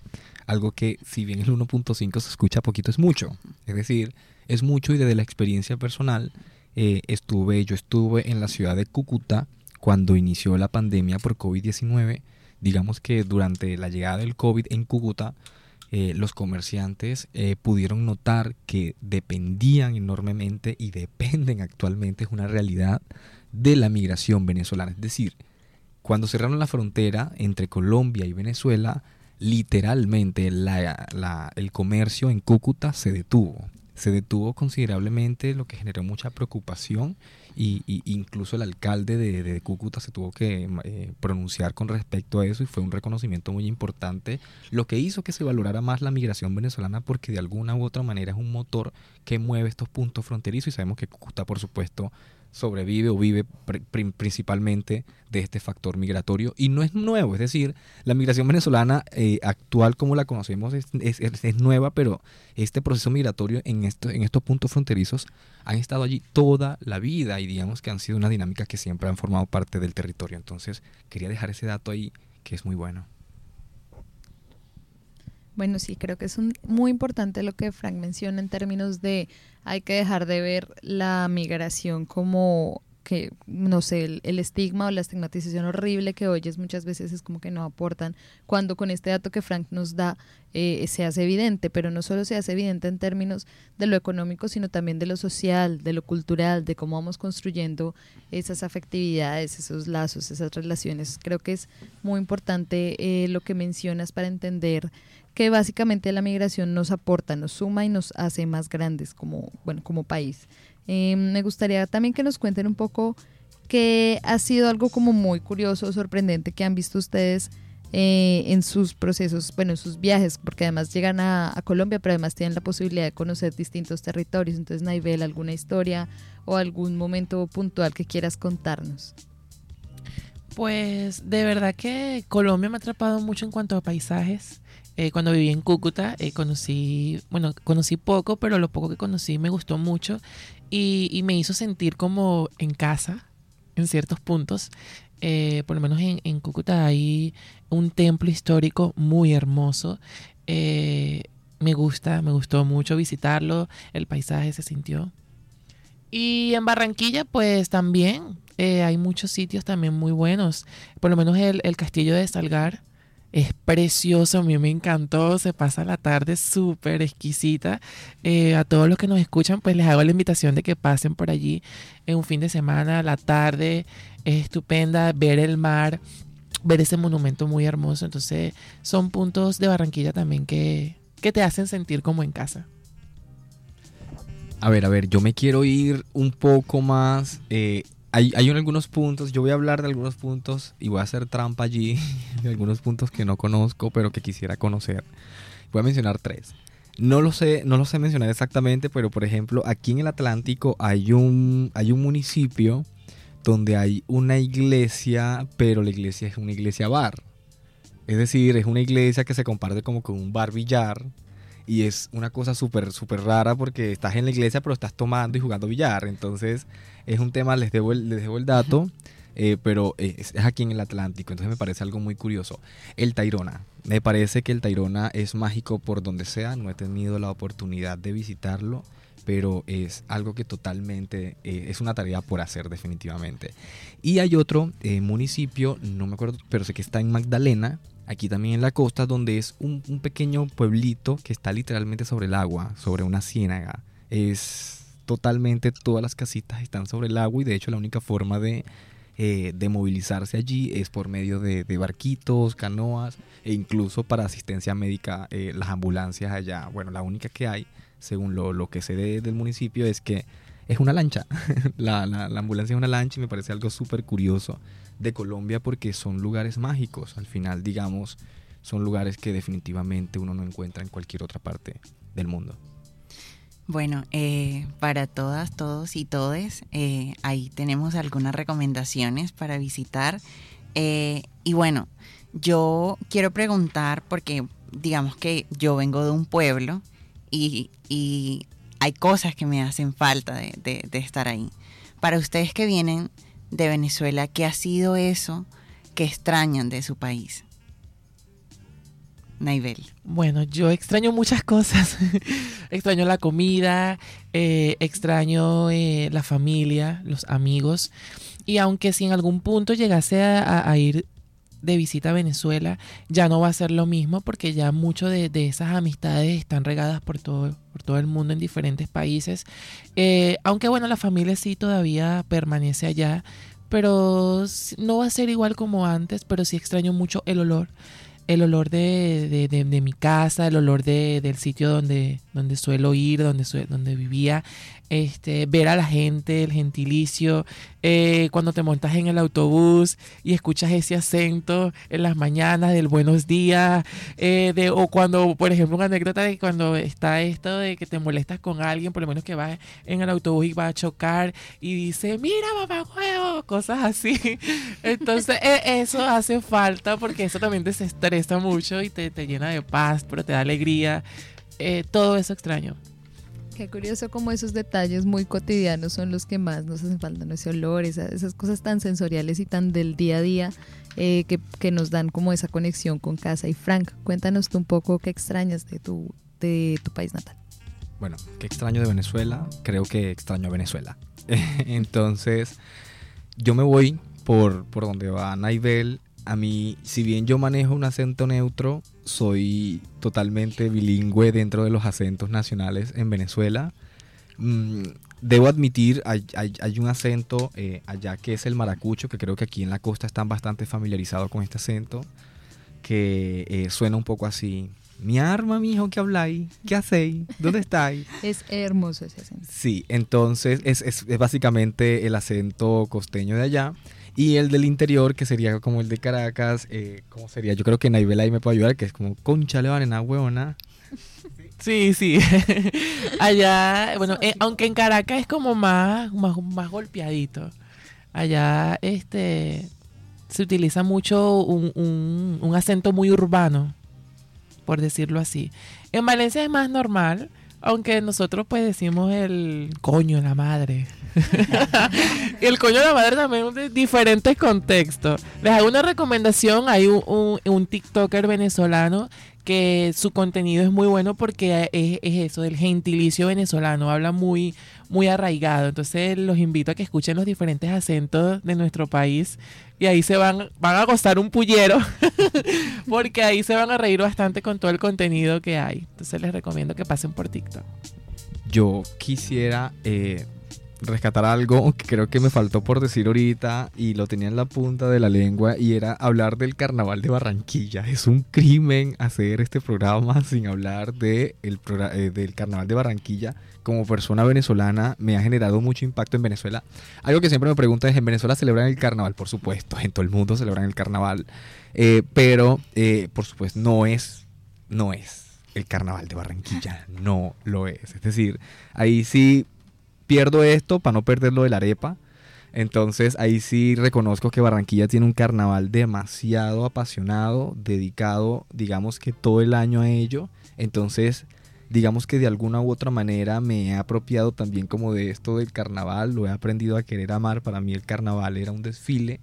algo que si bien el 1.5 se escucha poquito es mucho. Es decir, es mucho y desde la experiencia personal eh, estuve, yo estuve en la ciudad de Cúcuta cuando inició la pandemia por COVID-19. Digamos que durante la llegada del COVID en Cúcuta, eh, los comerciantes eh, pudieron notar que dependían enormemente y dependen actualmente, es una realidad, de la migración venezolana. Es decir, cuando cerraron la frontera entre Colombia y Venezuela, literalmente el comercio en Cúcuta se detuvo. Se detuvo considerablemente, lo que generó mucha preocupación y, incluso el alcalde de, Cúcuta se tuvo que eh, pronunciar con respecto a eso y fue un reconocimiento muy importante, lo que hizo que se valorara más la migración venezolana porque de alguna u otra manera es un motor que mueve estos puntos fronterizos y sabemos que Cúcuta, por supuesto, sobrevive o vive principalmente de este factor migratorio y no es nuevo, es decir, la migración venezolana eh, actual como la conocemos es, es, nueva, pero este proceso migratorio en, esto, en estos puntos fronterizos han estado allí toda la vida y digamos que han sido una dinámica que siempre han formado parte del territorio. Entonces quería dejar ese dato ahí que es muy bueno. Bueno, sí, creo que es un, muy importante lo que Frank menciona en términos de hay que dejar de ver la migración como que, no sé, el, estigma o la estigmatización horrible que oyes muchas veces es como que no aportan, cuando con este dato que Frank nos da eh, se hace evidente, pero no solo se hace evidente en términos de lo económico, sino también de lo social, de lo cultural, de cómo vamos construyendo esas afectividades, esos lazos, esas relaciones. Creo que es muy importante eh, lo que mencionas para entender que básicamente la migración nos aporta, nos suma y nos hace más grandes como, bueno, como país. Eh, me gustaría también que nos cuenten un poco qué ha sido algo como muy curioso, sorprendente que han visto ustedes eh, en sus procesos, bueno, en sus viajes, porque además llegan a, Colombia, pero además tienen la posibilidad de conocer distintos territorios. Entonces, Naibel, ¿alguna historia o algún momento puntual que quieras contarnos? Pues de verdad que Colombia me ha atrapado mucho en cuanto a paisajes. Eh, cuando viví en Cúcuta eh, conocí, bueno, conocí poco, pero lo poco que conocí me gustó mucho y, me hizo sentir como en casa en ciertos puntos. Eh, por lo menos en, en, Cúcuta hay un templo histórico muy hermoso. me gusta, me gustó mucho visitarlo, el paisaje se sintió. Y en Barranquilla, pues también hay muchos sitios también muy buenos. Por lo menos el, el castillo de Salgar es precioso, a mí me encantó, se pasa la tarde súper exquisita. Eh, a todos los que nos escuchan, pues les hago la invitación de que pasen por allí en un fin de semana, la tarde es estupenda, ver el mar, ver ese monumento muy hermoso. Entonces son puntos de Barranquilla también que, que te hacen sentir como en casa. A ver, a ver, yo me quiero ir un poco más eh, hay, algunos puntos, yo voy a hablar de algunos puntos y voy a hacer trampa allí, de algunos puntos que no conozco, pero que quisiera conocer. Voy a mencionar tres. No lo sé, no lo sé mencionar exactamente, pero por ejemplo, aquí en el Atlántico hay un, hay un municipio donde hay una iglesia, pero la iglesia es una iglesia bar. Es decir, es una iglesia que se comparte como con un bar billar. Y es una cosa súper, súper rara porque estás en la iglesia pero estás tomando y jugando billar. Entonces es un tema, les debo el, les debo el dato, eh, pero es, es aquí en el Atlántico. Entonces me parece algo muy curioso. El Tairona. Me parece que el Tairona es mágico por donde sea. No he tenido la oportunidad de visitarlo pero es algo que totalmente eh, es una tarea por hacer definitivamente. Y hay otro eh, municipio, no me acuerdo, pero sé que está en Magdalena, aquí también en la costa, donde es un, pequeño pueblito que está literalmente sobre el agua, sobre una ciénaga. Es totalmente, todas las casitas están sobre el agua y de hecho la única forma de, eh, de movilizarse allí es por medio de, barquitos, canoas e incluso para asistencia médica las ambulancias allá. Bueno, la única que hay según lo, lo que sé de, del municipio, es que es una lancha. la, la, la, ambulancia es una lancha y me parece algo súper curioso de Colombia porque son lugares mágicos. Al final, digamos, son lugares que definitivamente uno no encuentra en cualquier otra parte del mundo. Bueno, eh, para todas, todos y todes, eh, ahí tenemos algunas recomendaciones para visitar. Eh, y bueno, yo quiero preguntar, porque digamos que yo vengo de un pueblo y, y, hay cosas que me hacen falta de, de, de, estar ahí. Para ustedes que vienen de Venezuela, ¿qué ha sido eso que extrañan de su país? Naibel. Bueno, yo extraño muchas cosas. extraño la comida, eh, extraño eh, la familia, los amigos. Y aunque si en algún punto llegase a ir de visita a Venezuela ya no va a ser lo mismo porque ya mucho de, de esas amistades están regadas por todo, por todo el mundo en diferentes países. Eh, aunque bueno, la familia sí todavía permanece allá, pero no va a ser igual como antes, pero sí extraño mucho el olor. El olor de, de, de, de mi casa, el olor del sitio donde, donde suelo ir, donde, donde vivía, este, ver a la gente, el gentilicio, eh, cuando te montas en el autobús y escuchas ese acento en las mañanas del buenos días, eh, de, o cuando, por ejemplo, una anécdota de cuando está esto de que te molestas con alguien, por lo menos que va en el autobús y va a chocar y dice, mira mamá huevo, cosas así. Entonces eh, eso hace falta porque eso también te estresa mucho y te, te llena de paz, pero te da alegría. Eh, todo eso extraño. Qué curioso como esos detalles muy cotidianos son los que más nos hacen falta, ¿no? ese olor, esa, esas cosas tan sensoriales y tan del día a día eh, que, que, nos dan como esa conexión con casa. Y Frank, cuéntanos tú un poco qué extrañas de tu, de tu país natal. Bueno, qué extraño de Venezuela, creo que extraño a Venezuela. Entonces, yo me voy por, por donde va Naibel. A mí, si bien yo manejo un acento neutro, soy totalmente bilingüe dentro de los acentos nacionales en Venezuela. Mm, debo admitir, hay, hay, hay un acento eh, allá que es el maracucho, que creo que aquí en la costa están bastante familiarizados con este acento, que eh, suena un poco así. Mi arma, mijo, ¿qué habláis? ¿Qué hacéis? ¿Dónde estáis? Es hermoso ese acento. Sí, entonces es, es, es básicamente el acento costeño de allá. Y el del interior, que sería como el de Caracas, eh, ¿cómo sería? Yo creo que Naibel ahí me puede ayudar, que es como, concha, le van en huevona. Sí, sí. Allá, bueno, eh, aunque en Caracas es como más, más, más golpeadito. Allá, este, se utiliza mucho un, un, un acento muy urbano, por decirlo así. En Valencia es más normal, aunque nosotros pues decimos el coño, la madre. el coño de la madre también de diferentes contextos. Les hago una recomendación, hay un, un, un TikToker venezolano que su contenido es muy bueno porque es, es, eso, del gentilicio venezolano, habla muy, muy arraigado. Entonces los invito a que escuchen los diferentes acentos de nuestro país y ahí se van, van a gozar un pullero porque ahí se van a reír bastante con todo el contenido que hay. Entonces les recomiendo que pasen por TikTok. Yo quisiera eh, rescatar algo que creo que me faltó por decir ahorita y lo tenía en la punta de la lengua y era hablar del carnaval de Barranquilla. Es un crimen hacer este programa sin hablar de el eh, del carnaval de Barranquilla. Como persona venezolana me ha generado mucho impacto en Venezuela. Algo que siempre me preguntan es, ¿en Venezuela celebran el carnaval? Por supuesto, en todo el mundo celebran el carnaval. Eh, pero, eh, por supuesto, no es, no es el carnaval de Barranquilla. No lo es. Es decir, ahí sí pierdo esto para no perder lo de la arepa. Entonces ahí sí reconozco que Barranquilla tiene un carnaval demasiado apasionado, dedicado, digamos que todo el año a ello. Entonces, digamos que de alguna u otra manera me he apropiado también como de esto del carnaval, lo he aprendido a querer amar. Para mí el carnaval era un desfile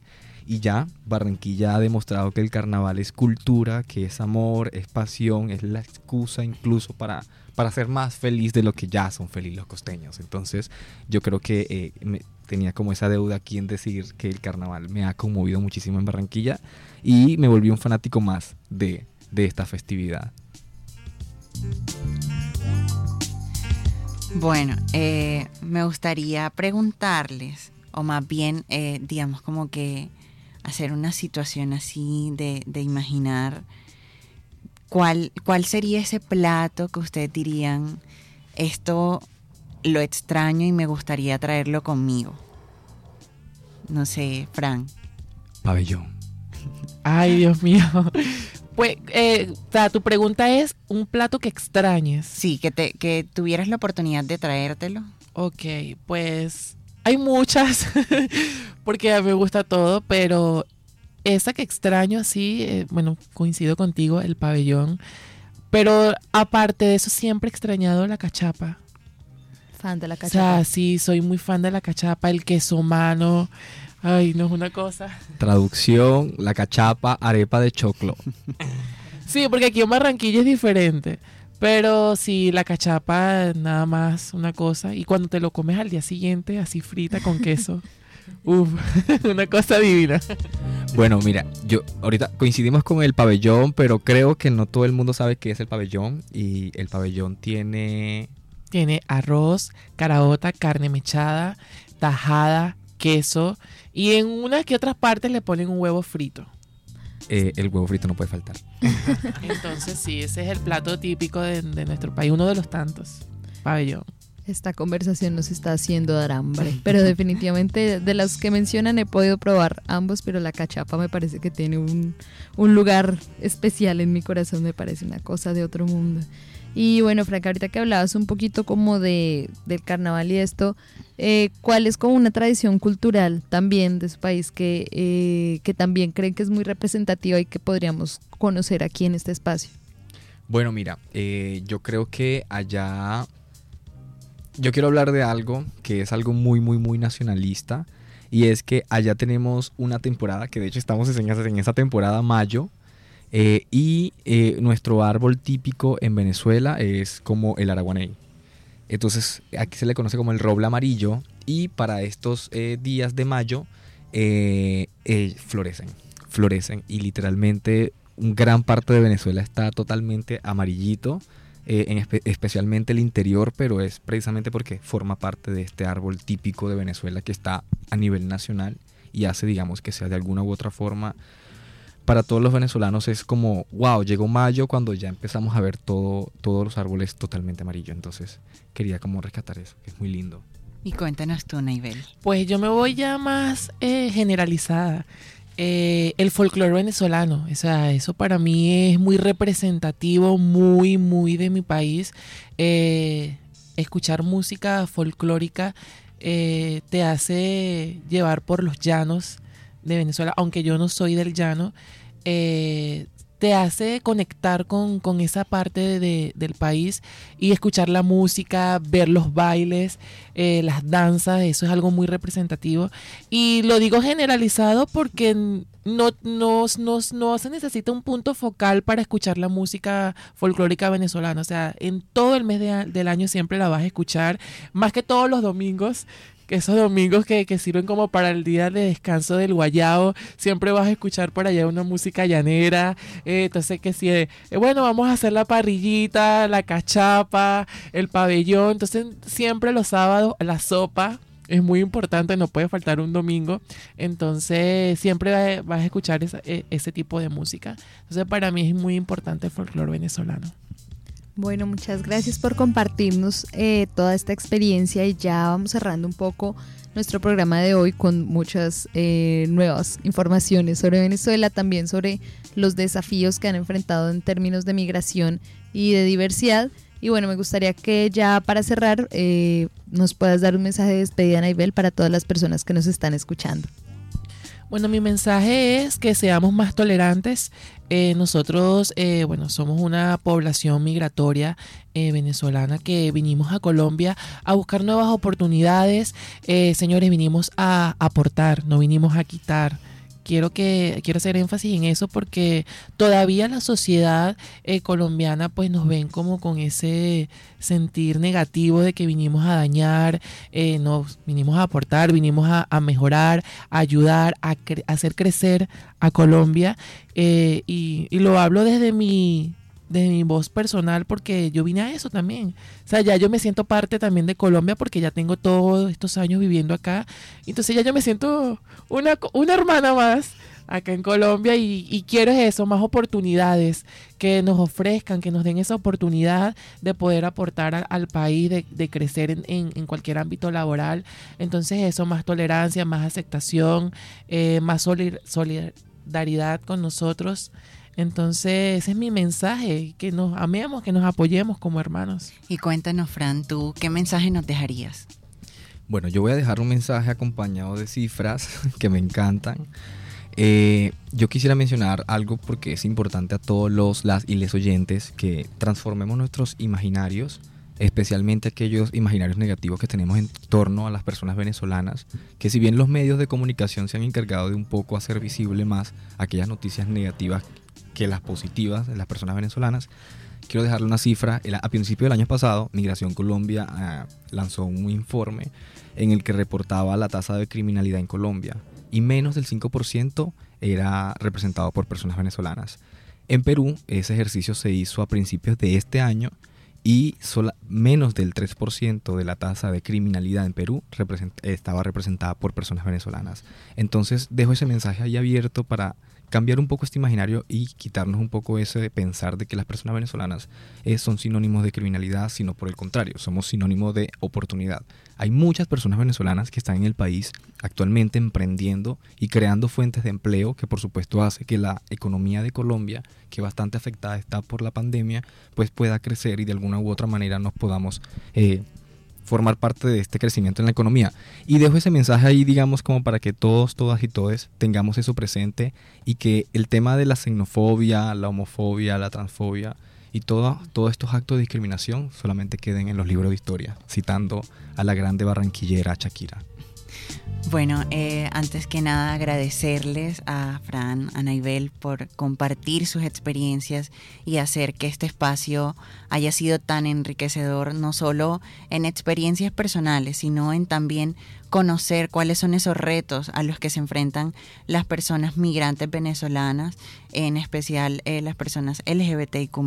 y ya Barranquilla ha demostrado que el carnaval es cultura, que es amor, es pasión, es la excusa incluso para, para ser más feliz de lo que ya son felices los costeños. Entonces yo creo que eh, me- tenía como esa deuda aquí en decir que el carnaval me ha conmovido muchísimo en Barranquilla y me volví un fanático más de, de esta festividad. Bueno, eh, me gustaría preguntarles, o más bien, eh, digamos, como que hacer una situación así de, de imaginar cuál, cuál sería ese plato que ustedes dirían, esto lo extraño y me gustaría traerlo conmigo. No sé, Fran. Pabellón. Ay, Dios mío. Pues, eh, o sea, tu pregunta es un plato que extrañes. Sí, que, te, que tuvieras la oportunidad de traértelo. Ok, pues hay muchas, porque me gusta todo, pero esa que extraño así, eh, bueno, coincido contigo, el pabellón. Pero aparte de eso, siempre he extrañado la cachapa. Fan de la O sea, cachapa. sí, soy muy fan de la cachapa, el queso mano. Ay, no es una cosa. Traducción, la cachapa, arepa de choclo. Sí, porque aquí en Barranquilla es diferente. Pero sí, la cachapa, nada más una cosa. Y cuando te lo comes al día siguiente, así frita con queso. Uf, una cosa divina. Bueno, mira, yo ahorita coincidimos con el pabellón, pero creo que no todo el mundo sabe qué es el pabellón y el pabellón tiene Tiene arroz, caraota, carne mechada, tajada, queso. Y en unas que otras partes le ponen un huevo frito. eh, el huevo frito no puede faltar. Entonces sí, ese es el plato típico de, de nuestro país, uno de los tantos. Pabellón. Esta conversación nos está haciendo dar hambre, pero definitivamente de las que mencionan he podido probar ambos, pero la cachapa me parece que tiene un, un lugar especial en mi corazón, me parece una cosa de otro mundo. Y bueno, Frank, ahorita que hablabas un poquito como de, del carnaval y esto, eh, ¿cuál es como una tradición cultural también de su país que, eh, que también creen que es muy representativa y que podríamos conocer aquí en este espacio? Bueno, mira, eh, yo creo que allá. Yo quiero hablar de algo que es algo muy, muy, muy nacionalista. Y es que allá tenemos una temporada, que de hecho estamos en en esa temporada, mayo. Eh, y eh, nuestro árbol típico en Venezuela es como el araguaney. Entonces aquí se le conoce como el roble amarillo. Y para estos eh, días de mayo florecen. Florecen. Y literalmente un gran parte de Venezuela está totalmente amarillito, en espe- especialmente el interior, pero es precisamente porque forma parte de este árbol típico de Venezuela que está a nivel nacional y hace, digamos, que sea de alguna u otra forma, para todos los venezolanos es como, wow, llegó mayo cuando ya empezamos a ver todo, todos los árboles totalmente amarillos. Entonces quería como rescatar eso, que es muy lindo. Y cuéntanos tú, Naibel. Pues yo me voy ya más eh, generalizada. Eh, el folclore venezolano, o sea, eso para mí es muy representativo, muy, muy de mi país. Eh, escuchar música folclórica eh, te hace llevar por los llanos de Venezuela, aunque yo no soy del llano, eh, te hace conectar con, con esa parte de- del país y escuchar la música, ver los bailes, eh, las danzas, eso es algo muy representativo. Y lo digo generalizado porque no, no, no, no se necesita un punto focal para escuchar la música folclórica venezolana. O sea, en todo el mes de del año siempre la vas a escuchar, más que todos los domingos esos domingos que, sirven como para el día de descanso del guayao, siempre vas a escuchar por allá una música llanera, eh, entonces que si, eh, bueno, vamos a hacer la parrillita, la cachapa, el pabellón, entonces siempre los sábados la sopa es muy importante, no puede faltar un domingo, entonces siempre va- vas a escuchar esa- e- ese tipo de música, entonces para mí es muy importante el folclore venezolano. Bueno, muchas gracias por compartirnos eh, toda esta experiencia y ya vamos cerrando un poco nuestro programa de hoy con muchas eh, nuevas informaciones sobre Venezuela, también sobre los desafíos que han enfrentado en términos de migración y de diversidad. Y bueno, me gustaría que ya para cerrar eh, nos puedas dar un mensaje de despedida, Naibel, para todas las personas que nos están escuchando. Bueno, mi mensaje es que seamos más tolerantes. Eh, nosotros, eh, bueno, somos una población migratoria eh, venezolana que vinimos a Colombia a buscar nuevas oportunidades. señores, vinimos a aportar, no vinimos a quitar quiero que quiero hacer énfasis en eso porque todavía la sociedad eh, colombiana pues nos ven como con ese sentir negativo de que vinimos a dañar, eh, nos vinimos a aportar, vinimos a, mejorar, a ayudar, a, hacer crecer a Colombia. Eh, y lo hablo desde mi de mi voz personal porque yo vine a eso también. O sea, ya yo me siento parte también de Colombia porque ya tengo todos estos años viviendo acá. Entonces ya yo me siento una, una hermana más acá en Colombia y, quiero eso, más oportunidades que nos ofrezcan, que nos den esa oportunidad de poder aportar al país, de, crecer en, en, cualquier ámbito laboral. Entonces eso, más tolerancia, más aceptación, eh, más solidaridad con nosotros. Entonces, ese es mi mensaje, que nos amemos, que nos apoyemos como hermanos. Y cuéntanos, Fran, ¿tú qué mensaje nos dejarías? Bueno, yo voy a dejar un mensaje acompañado de cifras que me encantan. Eh, yo quisiera mencionar algo porque es importante a todos los las y les oyentes que transformemos nuestros imaginarios, especialmente aquellos imaginarios negativos que tenemos en torno a las personas venezolanas, que si bien los medios de comunicación se han encargado de un poco hacer visible más aquellas noticias negativas que las positivas de las personas venezolanas. Quiero dejarle una cifra. A principio del año pasado, Migración Colombia ah, lanzó un informe en el que reportaba la tasa de criminalidad en Colombia y menos del 5% era representado por personas venezolanas. En Perú, ese ejercicio se hizo a principios de este año y menos del 3% de la tasa de criminalidad en Perú estaba representada por personas venezolanas. Entonces dejo ese mensaje ahí abierto para cambiar un poco este imaginario y quitarnos un poco ese de pensar de que las personas venezolanas eh, son sinónimos de criminalidad, sino por el contrario, somos sinónimo de oportunidad. Hay muchas personas venezolanas que están en el país actualmente emprendiendo y creando fuentes de empleo que por supuesto hace que la economía de Colombia, que bastante afectada está por la pandemia, pues pueda crecer y de alguna u otra manera nos podamos eh, formar parte de este crecimiento en la economía. Y dejo ese mensaje ahí, digamos, como para que todos, todas y todos tengamos eso presente y que el tema de la xenofobia, la homofobia, la transfobia y todos estos actos de discriminación solamente queden en los libros de historia, citando a la grande barranquillera Shakira. Bueno, eh, antes que nada agradecerles a Fran, a Naibel por compartir sus experiencias y hacer que este espacio haya sido tan enriquecedor, no solo en experiencias personales, sino en también conocer cuáles son esos retos a los que se enfrentan las personas migrantes venezolanas, en especial eh, las personas LGBTIQ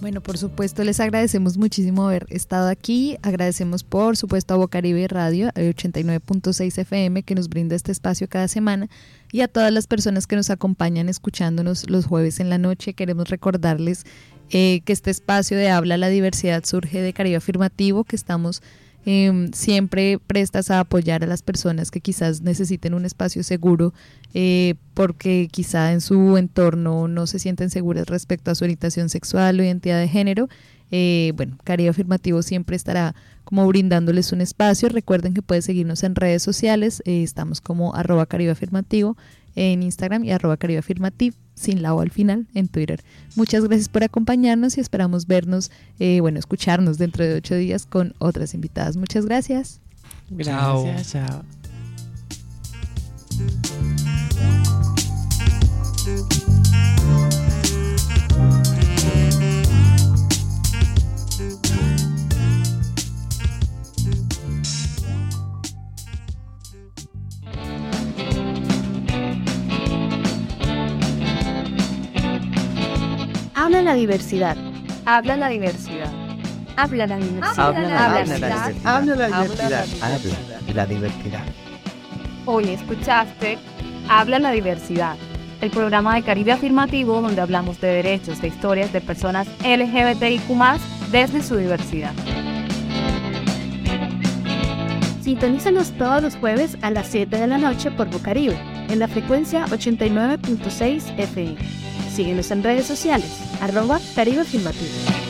bueno, por supuesto, les agradecemos muchísimo haber estado aquí. Agradecemos, por supuesto, a Bocaribe Radio, 89.6 FM, que nos brinda este espacio cada semana, y a todas las personas que nos acompañan escuchándonos los jueves en la noche. Queremos recordarles eh, que este espacio de Habla la Diversidad surge de Caribe Afirmativo, que estamos Em, siempre prestas a apoyar a las personas que quizás necesiten un espacio seguro eh, porque quizá en su entorno no se sienten seguras respecto a su orientación sexual o identidad de género. Eh, bueno, Caribe Afirmativo siempre estará como brindándoles un espacio. Recuerden que pueden seguirnos en redes sociales. Eh, estamos como arroba Caribe Afirmativo en Instagram y arroba Caribe Afirmativo sin la O al final en Twitter. Muchas gracias por acompañarnos y esperamos vernos, eh, bueno, escucharnos dentro de ocho días con otras invitadas. Muchas gracias. Gracias, chao. Habla la diversidad. Habla la diversidad. Habla la diversidad. Habla la diversidad. Habla la diversidad. Habla la diversidad. Hoy escuchaste Habla la diversidad, el programa de Caribe Afirmativo donde hablamos de derechos, de historias de personas LGBTIQ desde su diversidad. Sintonízanos todos los jueves a las 7 de la noche por Bocaribe, en la frecuencia 89.6 FM. Síguenos en redes sociales, arroba Caribe Afirmativo.